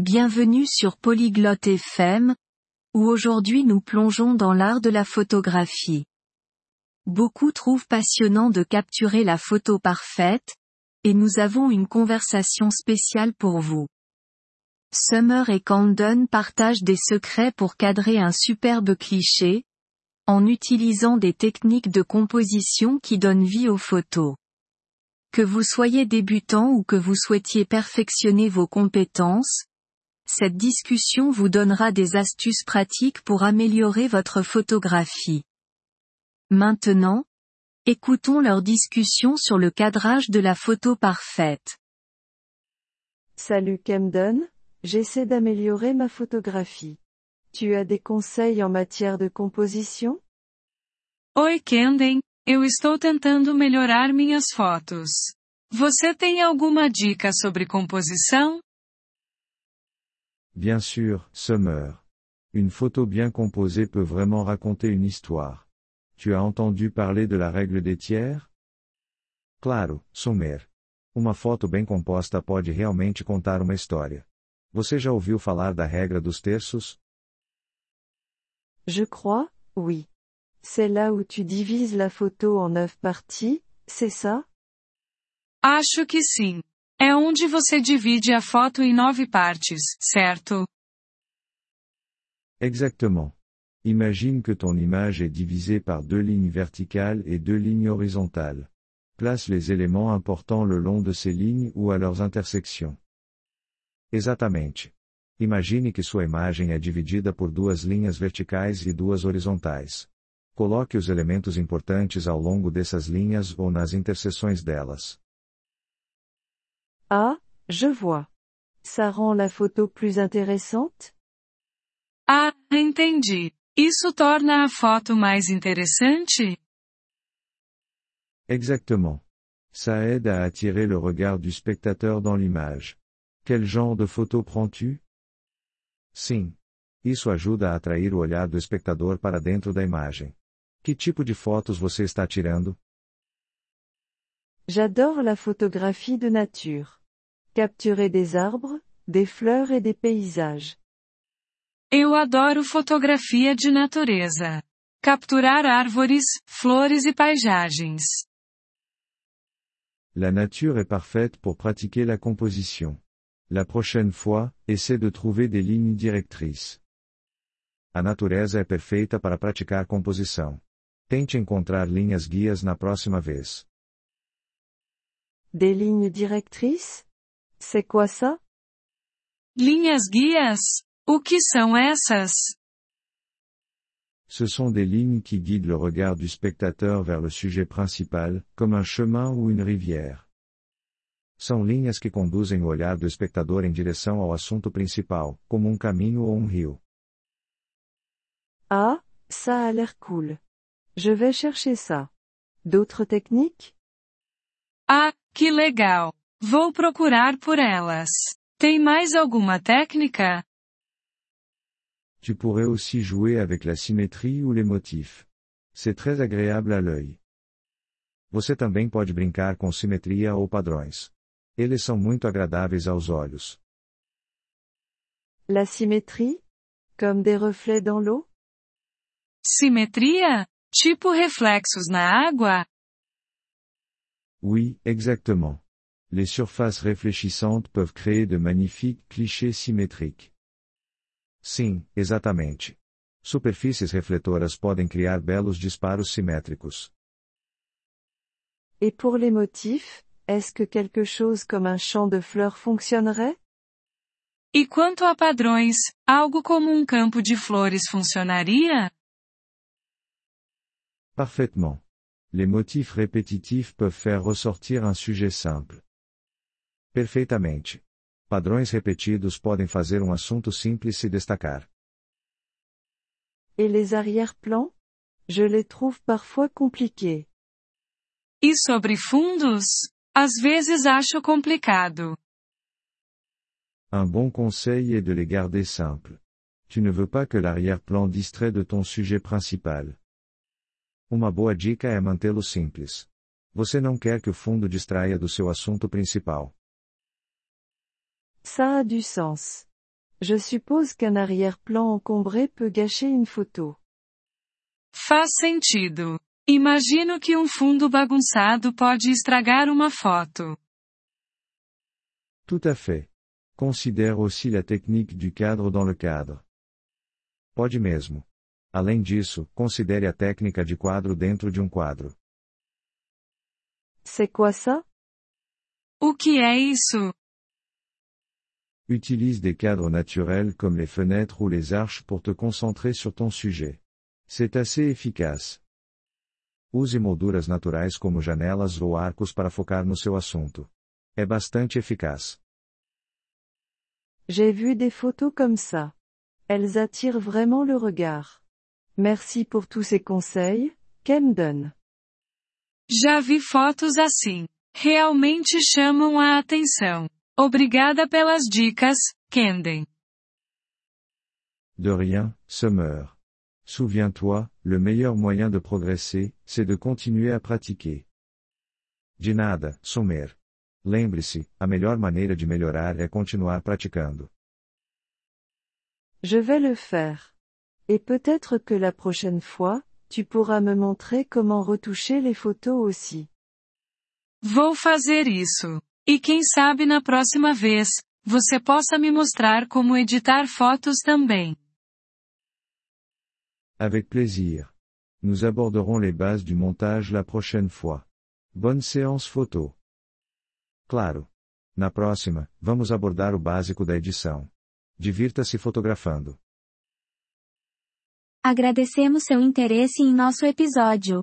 Bienvenue sur Polyglotte FM, où aujourd'hui nous plongeons dans l'art de la photographie. Beaucoup trouvent passionnant de capturer la photo parfaite, et nous avons une conversation spéciale pour vous. Summer et Camden partagent des secrets pour cadrer un superbe cliché, en utilisant des techniques de composition qui donnent vie aux photos. Que vous soyez débutant ou que vous souhaitiez perfectionner vos compétences, cette discussion vous donnera des astuces pratiques pour améliorer votre photographie. Maintenant, écoutons leur discussion sur le cadrage de la photo parfaite. Salut Camden, j'essaie d'améliorer ma photographie. Tu as des conseils en matière de composition? Oi Camden, eu estou tentando melhorar minhas fotos. Você tem alguma dica sobre composição? Bien sûr, Summer. Une photo bien composée peut vraiment raconter une histoire. Tu as entendu parler de la règle des tiers? Claro, Summer. Uma foto bem composta pode realmente contar uma história. Você já ouviu falar da regra dos terços? Je crois, oui. C'est là où tu divises la photo en neuf parties, c'est ça? Acho que sim. É onde você divide a foto em nove partes, certo? Exactement. Imagine que ton image est divisée par deux lignes verticales et deux lignes horizontales. Place les éléments importants le long de ces lignes ou à leurs intersections. Exatamente. Imagine que sua imagem é dividida por duas linhas verticais e duas horizontais. Coloque os elementos importantes ao longo dessas linhas ou nas interseções delas. Ah, je vois. Ça rend la photo plus intéressante? Ah, entendi. Isso torna a foto mais interessante? Exactement. Ça aide à attirer le regard du spectateur dans l'image. Quel genre de photo prends-tu? Sim. Isso ajuda a atrair o olhar do espectador para dentro da imagem. Que tipo de fotos você está tirando? J'adore la photographie de nature. Capturer des arbres, des fleurs et des paysages. Eu adoro fotografia de natureza. Capturar árvores, flores e paisagens. La nature est parfaite pour pratiquer la composition. La prochaine fois, essaie de trouver des lignes directrices. A natureza é perfeita para praticar composição. Tente encontrar linhas guias na próxima vez. Des lignes directrices? C'est quoi ça? Linhas guias? O que são essas? Ce sont des lignes qui guident le regard du spectateur vers le sujet principal, comme un chemin ou une rivière. São linhas que conduzem o olhar do espectador em direção ao assunto principal, como um caminho ou um rio. Ah, ça a l'air cool. Je vais chercher ça. D'autres techniques? Ah, que legal! Vou procurar por elas. Tem mais alguma técnica? Tu pourrais aussi jouer avec la symétrie ou les motifs. C'est très agréable à l'œil. Você também pode brincar com simetria ou padrões. Eles são muito agradáveis aos olhos. La symétrie? Comme des reflets dans l'eau? Simetria? Tipo reflexos na água? Oui, exactement. Les surfaces réfléchissantes peuvent créer de magnifiques clichés symétriques. Sim, exatamente. Superfícies refletoras podem criar belos disparos simétricos. Et pour les motifs, est-ce que quelque chose comme un champ de fleurs fonctionnerait? E quanto a padrões, algo como um campo de flores funcionaria? Parfaitement. Les motifs répétitifs peuvent faire ressortir un sujet simple. Perfeitamente. Padrões repetidos podem fazer um assunto simples se destacar. Et les arrière-plans? Je les trouve parfois compliqués. E sobre fundos? Às vezes acho complicado. Un bon conseil est de les garder simples. Tu ne veux pas que l'arrière-plan distrait de ton sujet principal. Uma boa dica é mantê-lo simples. Você não quer que o fundo distraia do seu assunto principal. Ça a du sens. Je suppose qu'un arrière-plan encombré peut gâcher une photo. Faz sentido. Imagino que um fundo bagunçado pode estragar uma foto. Tout à fait. Considère aussi la technique du cadre dans le cadre. Pode mesmo. Além disso, considere a técnica de quadro dentro de um quadro. C'est quoi ça? O que é isso? Utilise des cadres naturels comme les fenêtres ou les arches pour te concentrer sur ton sujet. C'est assez efficace. Use molduras naturais como janelas ou arcos para focar no seu assunto. É bastante eficaz. J'ai vu des photos comme ça. Elles attirent vraiment le regard. Merci pour tous ces conseils, Camden. Já vi fotos assim. Realmente chamam a atenção. Obrigada pelas dicas, Camden. De rien, Summer. Souviens-toi, le meilleur moyen de progresser, c'est de continuer à pratiquer. De nada, Summer. Lembre-se, a melhor maneira de melhorar é continuar praticando. Je vais le faire. Et peut-être que la prochaine fois, tu pourras me montrer comment retoucher les photos aussi. Vou fazer isso. E quem sabe na próxima vez, você possa me mostrar como editar fotos também. Avec plaisir. Nous aborderons les bases du montage la prochaine fois. Bonne séance photo. Claro. Na próxima, vamos abordar o básico da edição. Divirta-se fotografando. Agradecemos seu interesse em nosso episódio.